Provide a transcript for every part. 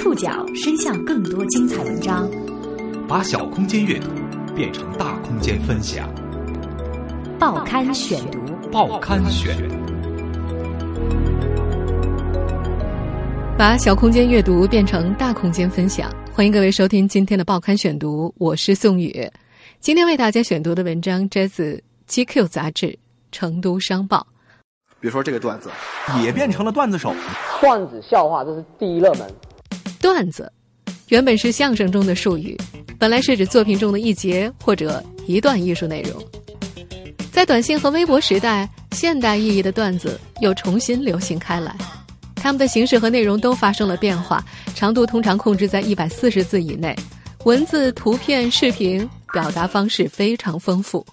触角伸向更多精彩文章，把小空间阅读变成大空间分享。报刊选读，报刊选，把小空间阅读变成大空间分享。欢迎各位收听今天的报刊选读，我是宋宇。今天为大家选读的文章摘自《GQ》杂志《成都商报》。比如说这个段子，也变成了段子手。段子笑话这是第一热门。段子原本是相声中的术语，本来是指作品中的一节或者一段艺术内容。在短信和微博时代，现代意义的段子又重新流行开来。它们的形式和内容都发生了变化，长度通常控制在一百四十字以内，文字、图片、视频表达方式非常丰富。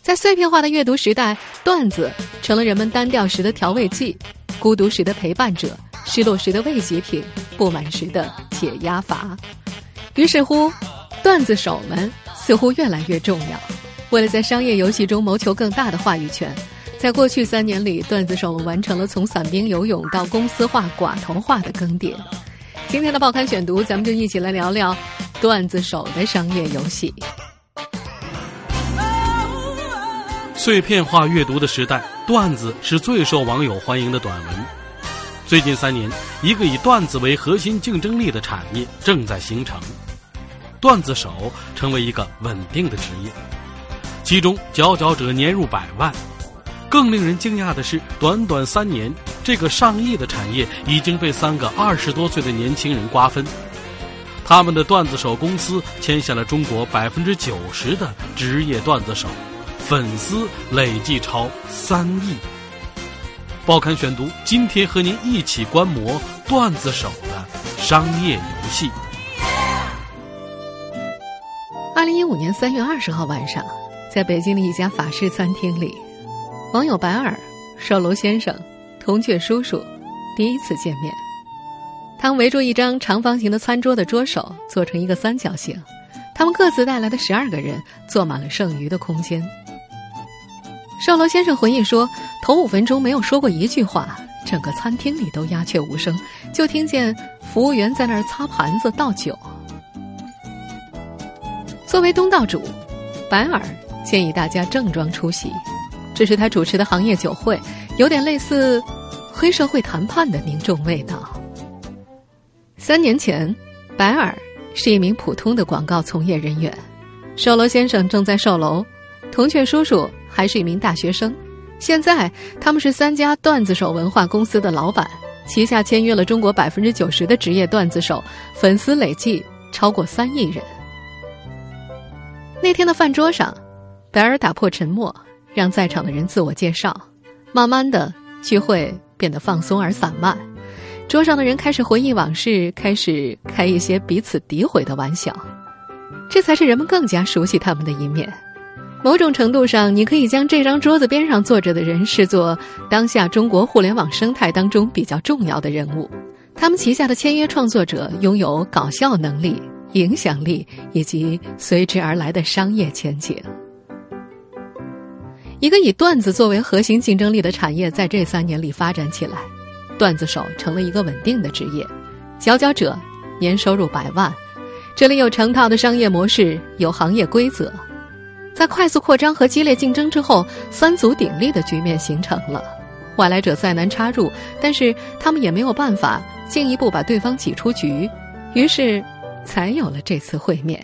在碎片化的阅读时代，段子成了人们单调时的调味剂，孤独时的陪伴者，失落时的慰藉品，不满时的解压阀。于是乎，段子手们似乎越来越重要。为了在商业游戏中谋求更大的话语权，在过去三年里，段子手们完成了从散兵游泳到公司化、寡头化的更迭。今天的报刊选读，咱们就一起来聊聊段子手的商业游戏。碎片化阅读的时代，段子是最受网友欢迎的短文。最近三年，一个以段子为核心竞争力的产业正在形成，段子手成为一个稳定的职业，其中佼佼者年入百万。更令人惊讶的是，短短三年，这个上亿的产业已经被三个二十多岁的年轻人瓜分。他们的段子手公司签下了中国百分之九十的职业段子手。粉丝累计超三亿。报刊选读，今天和您一起观摩段子手的商业游戏。二零一五年三月二十号晚上，在北京的一家法式餐厅里，网友白尔、售楼先生、铜雀叔叔第一次见面。他们围住一张长方形的餐桌的桌手，做成一个三角形。他们各自带来的十二个人坐满了剩余的空间。售楼先生回忆说：“头五分钟没有说过一句话，整个餐厅里都鸦雀无声，就听见服务员在那儿擦盘子倒酒。”作为东道主，白尔建议大家正装出席，这是他主持的行业酒会，有点类似黑社会谈判的凝重味道。三年前，白尔是一名普通的广告从业人员，售楼先生正在售楼，铜雀叔叔。还是一名大学生，现在他们是三家段子手文化公司的老板，旗下签约了中国百分之九十的职业段子手，粉丝累计超过三亿人。那天的饭桌上，白尔打破沉默，让在场的人自我介绍。慢慢的，聚会变得放松而散漫，桌上的人开始回忆往事，开始开一些彼此诋毁的玩笑，这才是人们更加熟悉他们的一面。某种程度上，你可以将这张桌子边上坐着的人视作当下中国互联网生态当中比较重要的人物。他们旗下的签约创作者拥有搞笑能力、影响力以及随之而来的商业前景。一个以段子作为核心竞争力的产业，在这三年里发展起来，段子手成了一个稳定的职业，佼佼者年收入百万。这里有成套的商业模式，有行业规则。在快速扩张和激烈竞争之后，三足鼎立的局面形成了。外来者再难插入，但是他们也没有办法进一步把对方挤出局，于是才有了这次会面。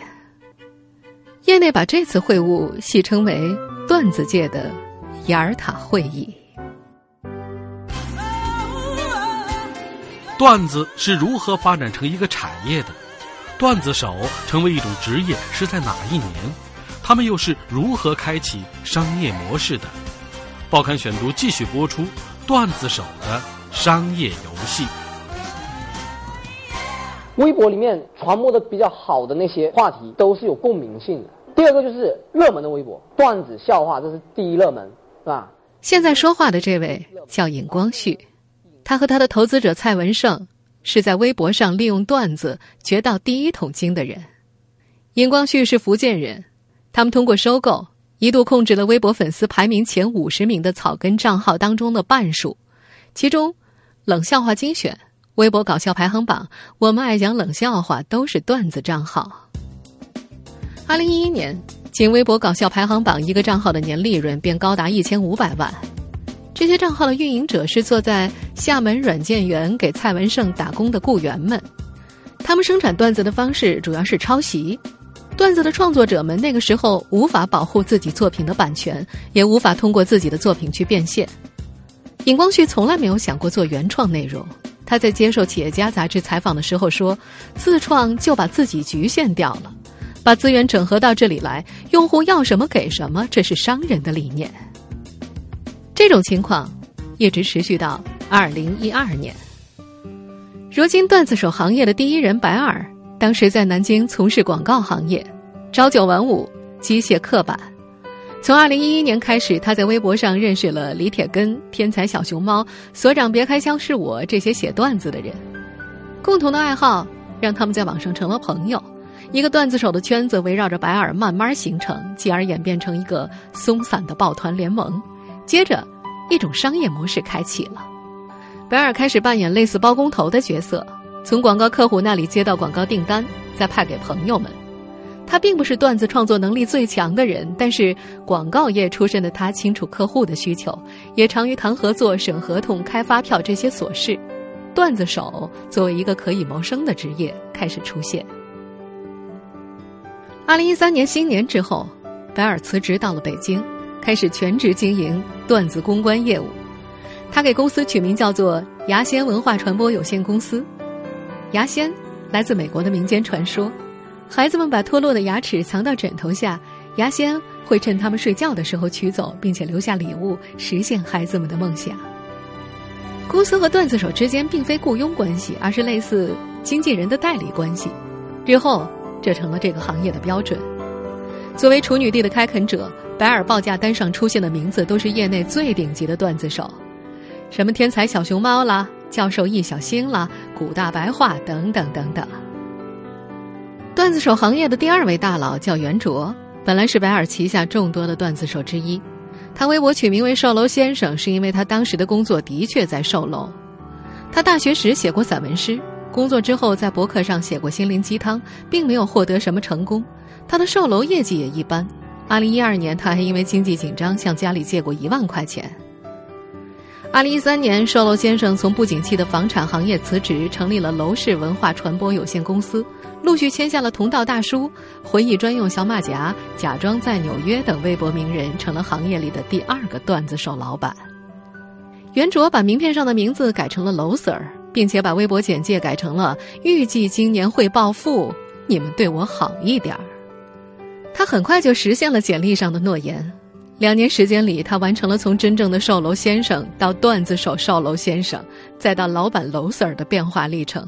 业内把这次会晤戏称为“段子界的雅尔塔会议”。段子是如何发展成一个产业的？段子手成为一种职业是在哪一年？他们又是如何开启商业模式的？报刊选读继续播出段子手的商业游戏。微博里面传播的比较好的那些话题都是有共鸣性的。第二个就是热门的微博段子笑话，这是第一热门，是吧？现在说话的这位叫尹光旭，他和他的投资者蔡文胜是在微博上利用段子掘到第一桶金的人。尹光旭是福建人。他们通过收购，一度控制了微博粉丝排名前五十名的草根账号当中的半数，其中，冷笑话精选、微博搞笑排行榜，我们爱讲冷笑话都是段子账号。二零一一年，仅微博搞笑排行榜一个账号的年利润便高达一千五百万。这些账号的运营者是坐在厦门软件园给蔡文胜打工的雇员们，他们生产段子的方式主要是抄袭。段子的创作者们那个时候无法保护自己作品的版权，也无法通过自己的作品去变现。尹光旭从来没有想过做原创内容。他在接受《企业家》杂志采访的时候说：“自创就把自己局限掉了，把资源整合到这里来，用户要什么给什么，这是商人的理念。”这种情况一直持续到二零一二年。如今，段子手行业的第一人白耳。当时在南京从事广告行业，朝九晚五，机械刻板。从二零一一年开始，他在微博上认识了李铁根、天才小熊猫、所长别开枪是我这些写段子的人。共同的爱好让他们在网上成了朋友。一个段子手的圈子围绕着白尔慢慢形成，继而演变成一个松散的抱团联盟。接着，一种商业模式开启了，白尔开始扮演类似包工头的角色。从广告客户那里接到广告订单，再派给朋友们。他并不是段子创作能力最强的人，但是广告业出身的他清楚客户的需求，也常于谈合作、审合同、开发票这些琐事。段子手作为一个可以谋生的职业开始出现。二零一三年新年之后，白尔辞职到了北京，开始全职经营段子公关业务。他给公司取名叫做牙仙文化传播有限公司。牙仙来自美国的民间传说，孩子们把脱落的牙齿藏到枕头下，牙仙会趁他们睡觉的时候取走，并且留下礼物，实现孩子们的梦想。公司和段子手之间并非雇佣关系，而是类似经纪人的代理关系。日后，这成了这个行业的标准。作为处女地的开垦者，白尔报价单上出现的名字都是业内最顶级的段子手，什么天才小熊猫啦。教授易小星了，古大白话等等等等。段子手行业的第二位大佬叫袁卓，本来是白尔旗下众多的段子手之一。他微博取名为“售楼先生”，是因为他当时的工作的确在售楼。他大学时写过散文诗，工作之后在博客上写过心灵鸡汤，并没有获得什么成功。他的售楼业绩也一般。二零一二年，他还因为经济紧张向家里借过一万块钱。二零一三年，售楼先生从不景气的房产行业辞职，成立了楼市文化传播有限公司，陆续签下了同道大叔、回忆专用小马甲、假装在纽约等微博名人，成了行业里的第二个段子手老板。袁卓把名片上的名字改成了楼 Sir，并且把微博简介改成了“预计今年会暴富，你们对我好一点儿”。他很快就实现了简历上的诺言。两年时间里，他完成了从真正的售楼先生到段子手售楼先生，再到老板楼 Sir 的变化历程。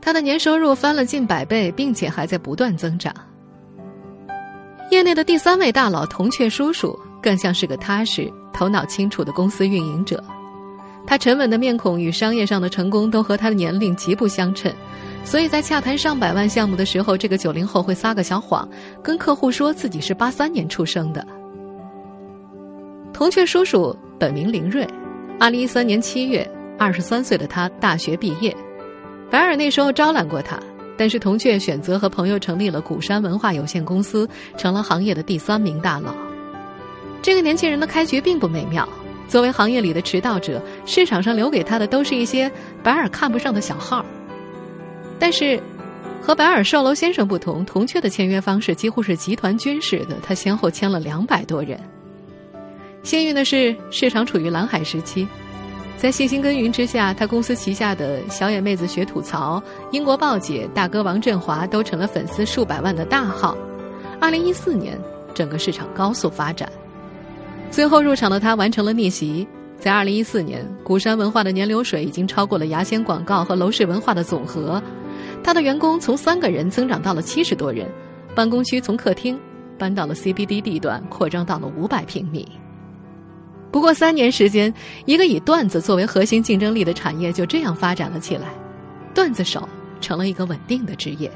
他的年收入翻了近百倍，并且还在不断增长。业内的第三位大佬铜雀叔叔更像是个踏实、头脑清楚的公司运营者。他沉稳的面孔与商业上的成功都和他的年龄极不相称，所以在洽谈上百万项目的时候，这个九零后会撒个小谎，跟客户说自己是八三年出生的。铜雀叔叔本名林瑞，二零一三年七月，二十三岁的他大学毕业。白尔那时候招揽过他，但是铜雀选择和朋友成立了古山文化有限公司，成了行业的第三名大佬。这个年轻人的开局并不美妙。作为行业里的迟到者，市场上留给他的都是一些白尔看不上的小号。但是，和白尔售楼先生不同，铜雀的签约方式几乎是集团军式的，他先后签了两百多人。幸运的是，市场处于蓝海时期，在细心耕耘之下，他公司旗下的小野妹子学吐槽、英国报姐、大哥王振华都成了粉丝数百万的大号。二零一四年，整个市场高速发展，最后入场的他完成了逆袭。在二零一四年，鼓山文化的年流水已经超过了牙仙广告和楼市文化的总和，他的员工从三个人增长到了七十多人，办公区从客厅搬到了 CBD 地段，扩张到了五百平米。不过三年时间，一个以段子作为核心竞争力的产业就这样发展了起来，段子手成了一个稳定的职业，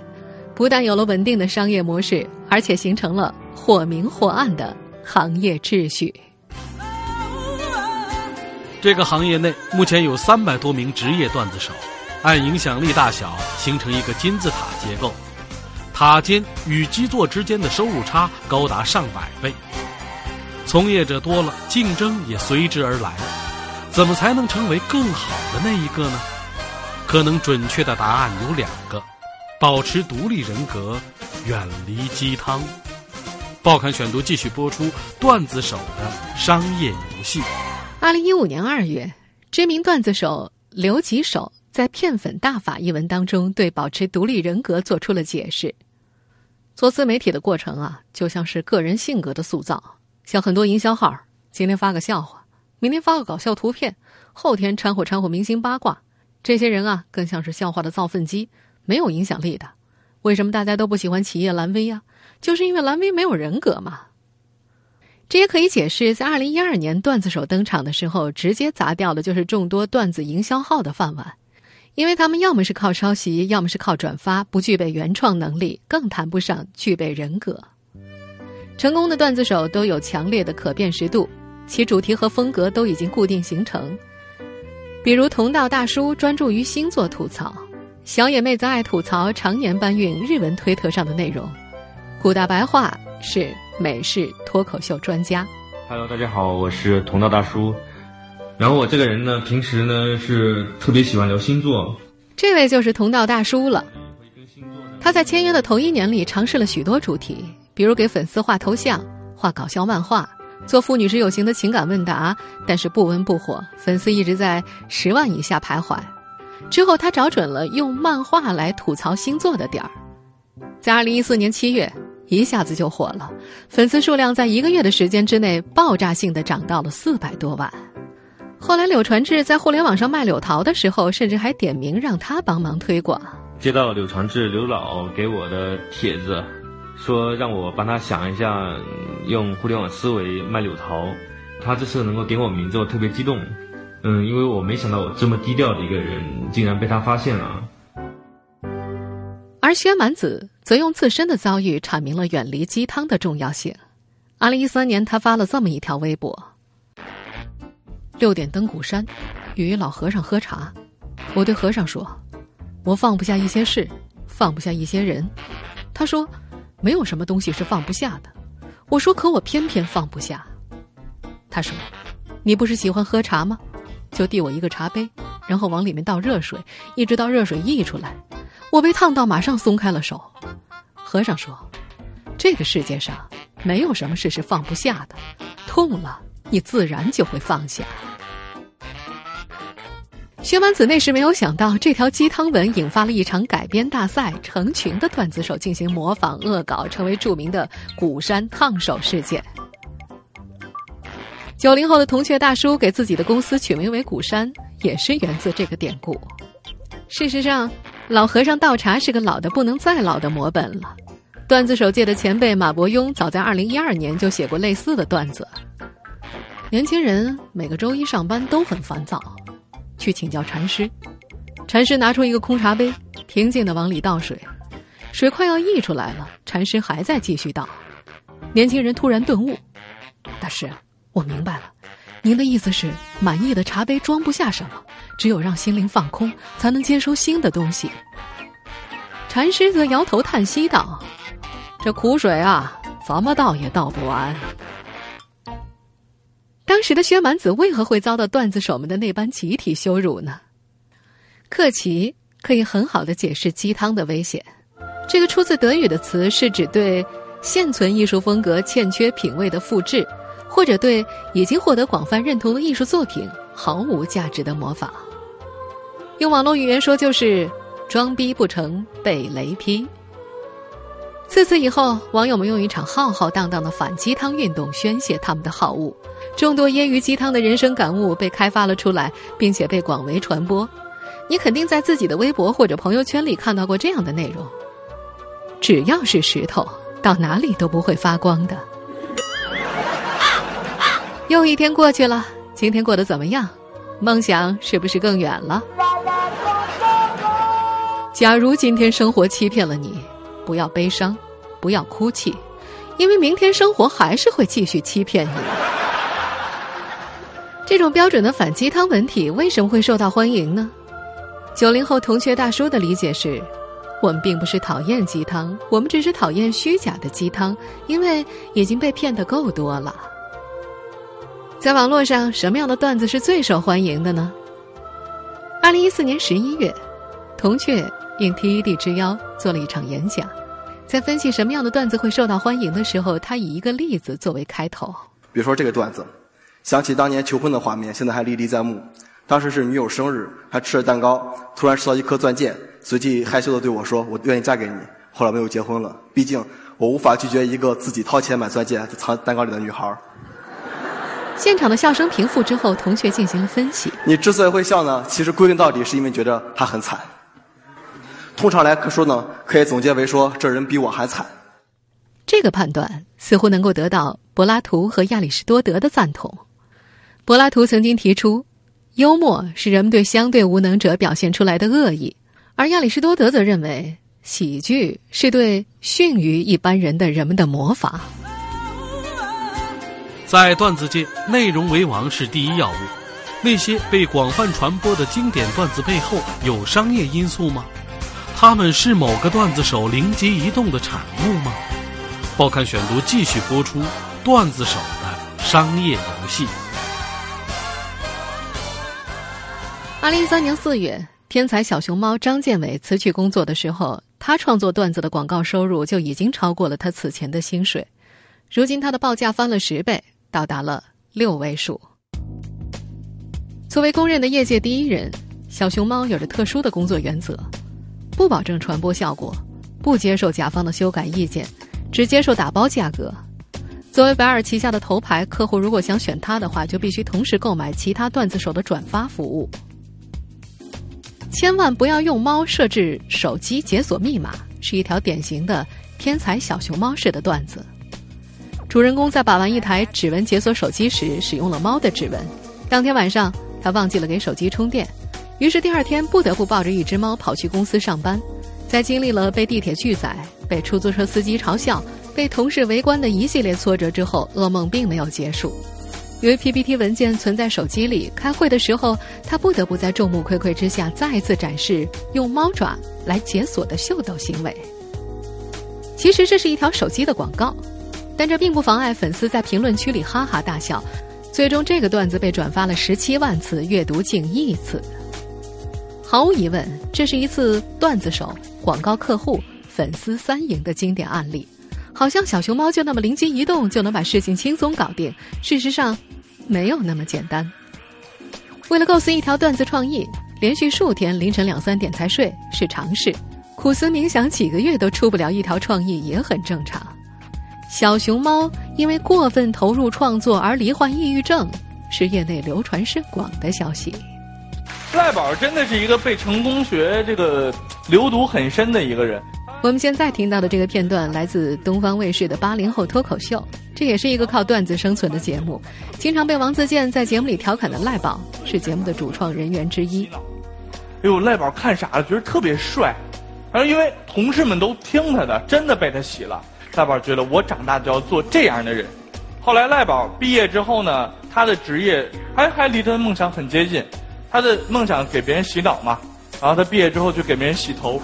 不但有了稳定的商业模式，而且形成了或明或暗的行业秩序。这个行业内目前有三百多名职业段子手，按影响力大小形成一个金字塔结构，塔尖与基座之间的收入差高达上百倍。从业者多了，竞争也随之而来。怎么才能成为更好的那一个呢？可能准确的答案有两个：保持独立人格，远离鸡汤。报刊选读继续播出段子手的商业游戏。二零一五年二月，知名段子手刘吉手在《骗粉大法》一文当中对保持独立人格做出了解释。做自媒体的过程啊，就像是个人性格的塑造，像很多营销号，今天发个笑话，明天发个搞笑图片，后天掺和掺和明星八卦，这些人啊，更像是笑话的造粪机，没有影响力的。为什么大家都不喜欢企业蓝 V 呀？就是因为蓝 V 没有人格嘛。这也可以解释，在二零一二年段子手登场的时候，直接砸掉的就是众多段子营销号的饭碗，因为他们要么是靠抄袭，要么是靠转发，不具备原创能力，更谈不上具备人格。成功的段子手都有强烈的可辨识度，其主题和风格都已经固定形成。比如同道大叔专注于星座吐槽，小野妹子爱吐槽常年搬运日文推特上的内容。古大白话是美式脱口秀专家。Hello，大家好，我是同道大叔。然后我这个人呢，平时呢是特别喜欢聊星座。这位就是同道大叔了。他在签约的头一年里尝试了许多主题，比如给粉丝画头像、画搞笑漫画、做妇女之友型的情感问答，但是不温不火，粉丝一直在十万以下徘徊。之后他找准了用漫画来吐槽星座的点儿，在二零一四年七月。一下子就火了，粉丝数量在一个月的时间之内爆炸性的涨到了四百多万。后来柳传志在互联网上卖柳桃的时候，甚至还点名让他帮忙推广。接到柳传志刘老给我的帖子，说让我帮他想一下用互联网思维卖柳桃。他这次能够点我名字，我特别激动。嗯，因为我没想到我这么低调的一个人，竟然被他发现了。而薛蛮子则用自身的遭遇阐明了远离鸡汤的重要性。二零一三年，他发了这么一条微博：六点登古山，与老和尚喝茶。我对和尚说：“我放不下一些事，放不下一些人。”他说：“没有什么东西是放不下的。”我说：“可我偏偏放不下。”他说：“你不是喜欢喝茶吗？就递我一个茶杯，然后往里面倒热水，一直到热水溢出来。”我被烫到，马上松开了手。和尚说：“这个世界上没有什么事是放不下的，痛了你自然就会放下。”薛蛮子那时没有想到，这条鸡汤文引发了一场改编大赛，成群的段子手进行模仿恶搞，成为著名的“鼓山烫手事件”。九零后的铜雀大叔给自己的公司取名为“鼓山”，也是源自这个典故。事实上。老和尚倒茶是个老的不能再老的模本了。段子手界的前辈马伯庸早在二零一二年就写过类似的段子。年轻人每个周一上班都很烦躁，去请教禅师。禅师拿出一个空茶杯，平静的往里倒水，水快要溢出来了，禅师还在继续倒。年轻人突然顿悟：“大师，我明白了。”您的意思是，满意的茶杯装不下什么，只有让心灵放空，才能接收新的东西。禅师则摇头叹息道：“这苦水啊，怎么倒也倒不完。”当时的薛蛮子为何会遭到段子手们的那般集体羞辱呢？克奇可以很好的解释鸡汤的危险。这个出自德语的词是指对现存艺术风格欠缺品味的复制。或者对已经获得广泛认同的艺术作品毫无价值的模仿，用网络语言说就是装逼不成被雷劈。自此以后，网友们用一场浩浩荡荡的反鸡汤运动宣泄他们的好恶，众多腌鱼鸡汤的人生感悟被开发了出来，并且被广为传播。你肯定在自己的微博或者朋友圈里看到过这样的内容：只要是石头，到哪里都不会发光的。又一天过去了，今天过得怎么样？梦想是不是更远了？假如今天生活欺骗了你，不要悲伤，不要哭泣，因为明天生活还是会继续欺骗你。这种标准的反鸡汤文体为什么会受到欢迎呢？九零后同学大叔的理解是：我们并不是讨厌鸡汤，我们只是讨厌虚假的鸡汤，因为已经被骗得够多了。在网络上，什么样的段子是最受欢迎的呢？二零一四年十一月，铜雀应 TED 之邀做了一场演讲，在分析什么样的段子会受到欢迎的时候，他以一个例子作为开头。比如说这个段子，想起当年求婚的画面，现在还历历在目。当时是女友生日，还吃了蛋糕，突然吃到一颗钻戒，随即害羞的对我说：“我愿意嫁给你。”后来没有结婚了，毕竟我无法拒绝一个自己掏钱买钻戒藏蛋糕里的女孩。现场的笑声平复之后，同学进行了分析。你之所以会笑呢，其实归根到底是因为觉得他很惨。通常来说呢，可以总结为说这人比我还惨。这个判断似乎能够得到柏拉图和亚里士多德的赞同。柏拉图曾经提出。幽默是人们对相对无能者表现出来的恶意，而亚里士多德则认为喜剧是对逊于一般人的人们的模仿。在段子界，内容为王是第一要务。那些被广泛传播的经典段子背后有商业因素吗？他们是某个段子手灵机一动的产物吗？报刊选读继续播出段子手的商业游戏。二零一三年四月，天才小熊猫张建伟辞去工作的时候，他创作段子的广告收入就已经超过了他此前的薪水。如今，他的报价翻了十倍，到达了六位数。作为公认的业界第一人，小熊猫有着特殊的工作原则：不保证传播效果，不接受甲方的修改意见，只接受打包价格。作为白尔旗下的头牌客户，如果想选他的话，就必须同时购买其他段子手的转发服务。千万不要用猫设置手机解锁密码，是一条典型的天才小熊猫式的段子。主人公在把玩一台指纹解锁手机时，使用了猫的指纹。当天晚上，他忘记了给手机充电，于是第二天不得不抱着一只猫跑去公司上班。在经历了被地铁拒载、被出租车司机嘲笑、被同事围观的一系列挫折之后，噩梦并没有结束。由于 PPT 文件存在手机里，开会的时候他不得不在众目睽睽之下再次展示用猫爪来解锁的秀逗行为。其实这是一条手机的广告，但这并不妨碍粉丝在评论区里哈哈大笑。最终，这个段子被转发了十七万次，阅读近亿次。毫无疑问，这是一次段子手、广告客户、粉丝三赢的经典案例。好像小熊猫就那么灵机一动就能把事情轻松搞定，事实上，没有那么简单。为了构思一条段子创意，连续数天凌晨两三点才睡是常事，苦思冥想几个月都出不了一条创意也很正常。小熊猫因为过分投入创作而罹患抑郁症，是业内流传甚广的消息。赖宝真的是一个被成功学这个流毒很深的一个人。我们现在听到的这个片段来自东方卫视的八零后脱口秀，这也是一个靠段子生存的节目。经常被王自健在节目里调侃的赖宝是节目的主创人员之一。哎呦，赖宝看傻了，觉得特别帅，然后因为同事们都听他的，真的被他洗了。赖宝觉得我长大就要做这样的人。后来赖宝毕业之后呢，他的职业还还离他的梦想很接近，他的梦想给别人洗脑嘛，然后他毕业之后就给别人洗头。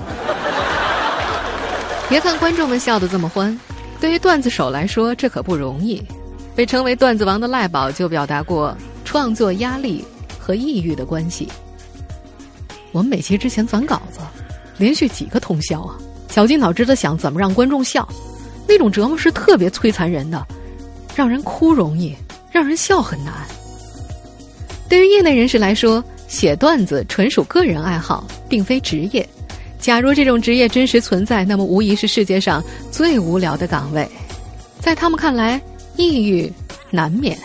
别看观众们笑得这么欢，对于段子手来说，这可不容易。被称为段子王的赖宝就表达过创作压力和抑郁的关系。我们每期之前攒稿子，连续几个通宵啊，绞尽脑汁的想怎么让观众笑，那种折磨是特别摧残人的，让人哭容易，让人笑很难。对于业内人士来说，写段子纯属个人爱好，并非职业。假如这种职业真实存在，那么无疑是世界上最无聊的岗位。在他们看来，抑郁难免。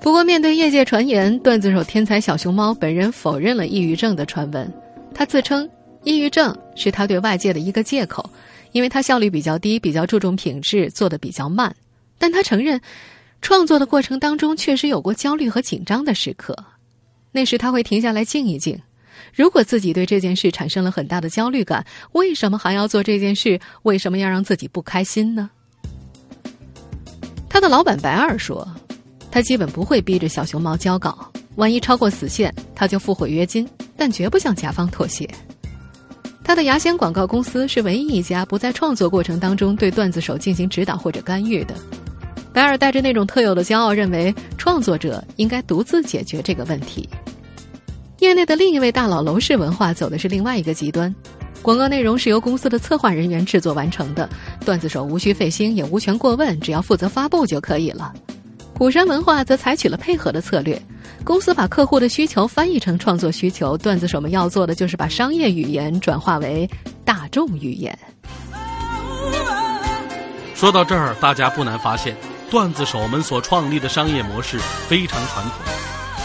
不过，面对业界传言，段子手天才小熊猫本人否认了抑郁症的传闻。他自称，抑郁症是他对外界的一个借口，因为他效率比较低，比较注重品质，做的比较慢。但他承认，创作的过程当中确实有过焦虑和紧张的时刻，那时他会停下来静一静。如果自己对这件事产生了很大的焦虑感，为什么还要做这件事？为什么要让自己不开心呢？他的老板白二说，他基本不会逼着小熊猫交稿，万一超过死线，他就付毁约金。但绝不向甲方妥协。他的牙仙广告公司是唯一一家不在创作过程当中对段子手进行指导或者干预的。白尔带着那种特有的骄傲，认为创作者应该独自解决这个问题。业内的另一位大佬楼市文化走的是另外一个极端，广告内容是由公司的策划人员制作完成的，段子手无需费心，也无权过问，只要负责发布就可以了。虎山文化则采取了配合的策略。公司把客户的需求翻译成创作需求，段子手们要做的就是把商业语言转化为大众语言。说到这儿，大家不难发现，段子手们所创立的商业模式非常传统，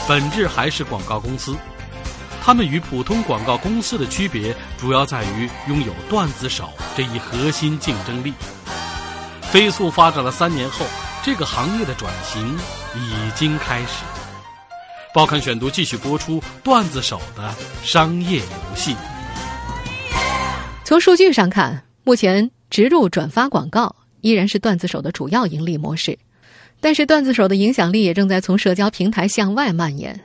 本质还是广告公司。他们与普通广告公司的区别，主要在于拥有段子手这一核心竞争力。飞速发展了三年后，这个行业的转型已经开始。报刊选读继续播出段子手的商业游戏。从数据上看，目前植入转发广告依然是段子手的主要盈利模式，但是段子手的影响力也正在从社交平台向外蔓延。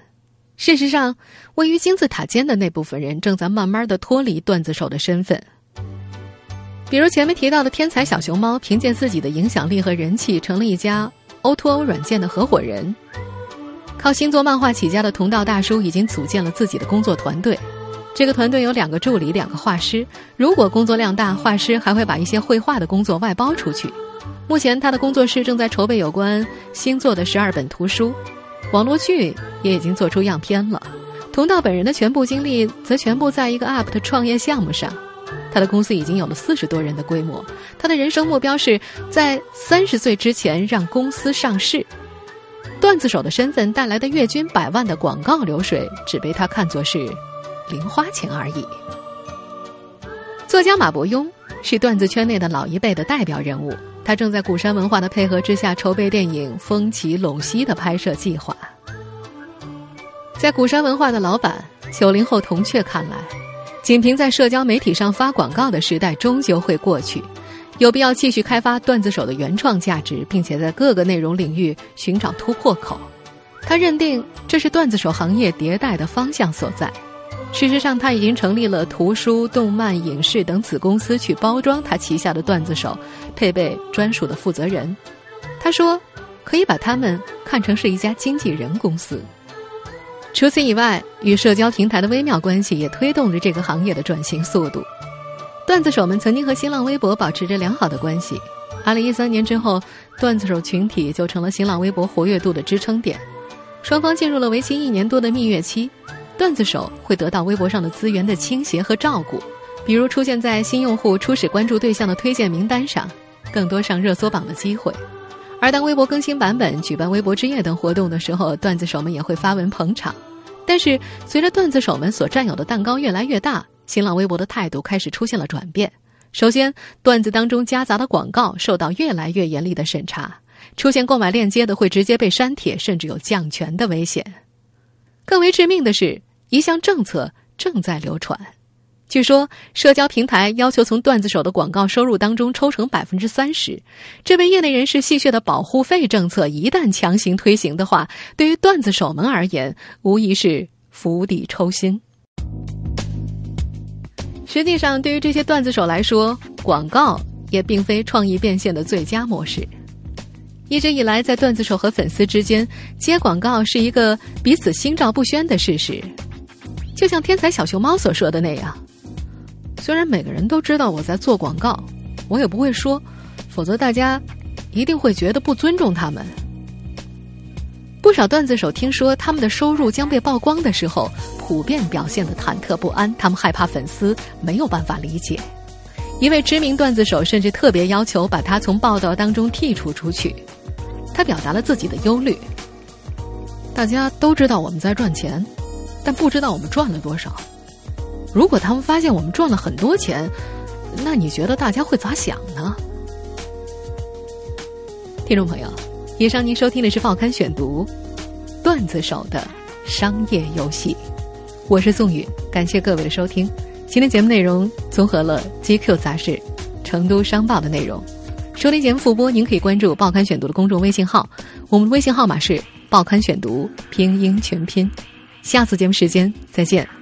事实上，位于金字塔尖的那部分人正在慢慢的脱离段子手的身份。比如前面提到的天才小熊猫，凭借自己的影响力和人气，成了一家 O2O 软件的合伙人。靠星座漫画起家的同道大叔已经组建了自己的工作团队，这个团队有两个助理，两个画师。如果工作量大，画师还会把一些绘画的工作外包出去。目前，他的工作室正在筹备有关星座的十二本图书，网络剧也已经做出样片了。同道本人的全部精力则全部在一个 App 的创业项目上。他的公司已经有了四十多人的规模。他的人生目标是在三十岁之前让公司上市。段子手的身份带来的月均百万的广告流水，只被他看作是零花钱而已。作家马伯庸是段子圈内的老一辈的代表人物，他正在古山文化的配合之下筹备电影《风起陇西》的拍摄计划。在古山文化的老板九零后铜雀看来，仅凭在社交媒体上发广告的时代终究会过去。有必要继续开发段子手的原创价值，并且在各个内容领域寻找突破口。他认定这是段子手行业迭代的方向所在。事实上，他已经成立了图书、动漫、影视等子公司，去包装他旗下的段子手，配备专属的负责人。他说，可以把他们看成是一家经纪人公司。除此以外，与社交平台的微妙关系也推动着这个行业的转型速度。段子手们曾经和新浪微博保持着良好的关系。二零一三年之后，段子手群体就成了新浪微博活跃度的支撑点。双方进入了为期一年多的蜜月期。段子手会得到微博上的资源的倾斜和照顾，比如出现在新用户初始关注对象的推荐名单上，更多上热搜榜的机会。而当微博更新版本、举办微博之夜等活动的时候，段子手们也会发文捧场。但是，随着段子手们所占有的蛋糕越来越大。新浪微博的态度开始出现了转变。首先，段子当中夹杂的广告受到越来越严厉的审查，出现购买链接的会直接被删帖，甚至有降权的危险。更为致命的是，一项政策正在流传。据说，社交平台要求从段子手的广告收入当中抽成百分之三十。这位业内人士戏谑的保护费政策一旦强行推行的话，对于段子手们而言，无疑是釜底抽薪。实际上，对于这些段子手来说，广告也并非创意变现的最佳模式。一直以来，在段子手和粉丝之间接广告是一个彼此心照不宣的事实。就像天才小熊猫所说的那样，虽然每个人都知道我在做广告，我也不会说，否则大家一定会觉得不尊重他们。不少段子手听说他们的收入将被曝光的时候，普遍表现的忐忑不安。他们害怕粉丝没有办法理解。一位知名段子手甚至特别要求把他从报道当中剔除出去。他表达了自己的忧虑：大家都知道我们在赚钱，但不知道我们赚了多少。如果他们发现我们赚了很多钱，那你觉得大家会咋想呢？听众朋友。以上您收听的是《报刊选读》，段子手的商业游戏，我是宋宇，感谢各位的收听。今天节目内容综合了《GQ》杂志、《成都商报》的内容。收听节目复播，您可以关注《报刊选读》的公众微信号，我们的微信号码是《报刊选读》拼音全拼。下次节目时间再见。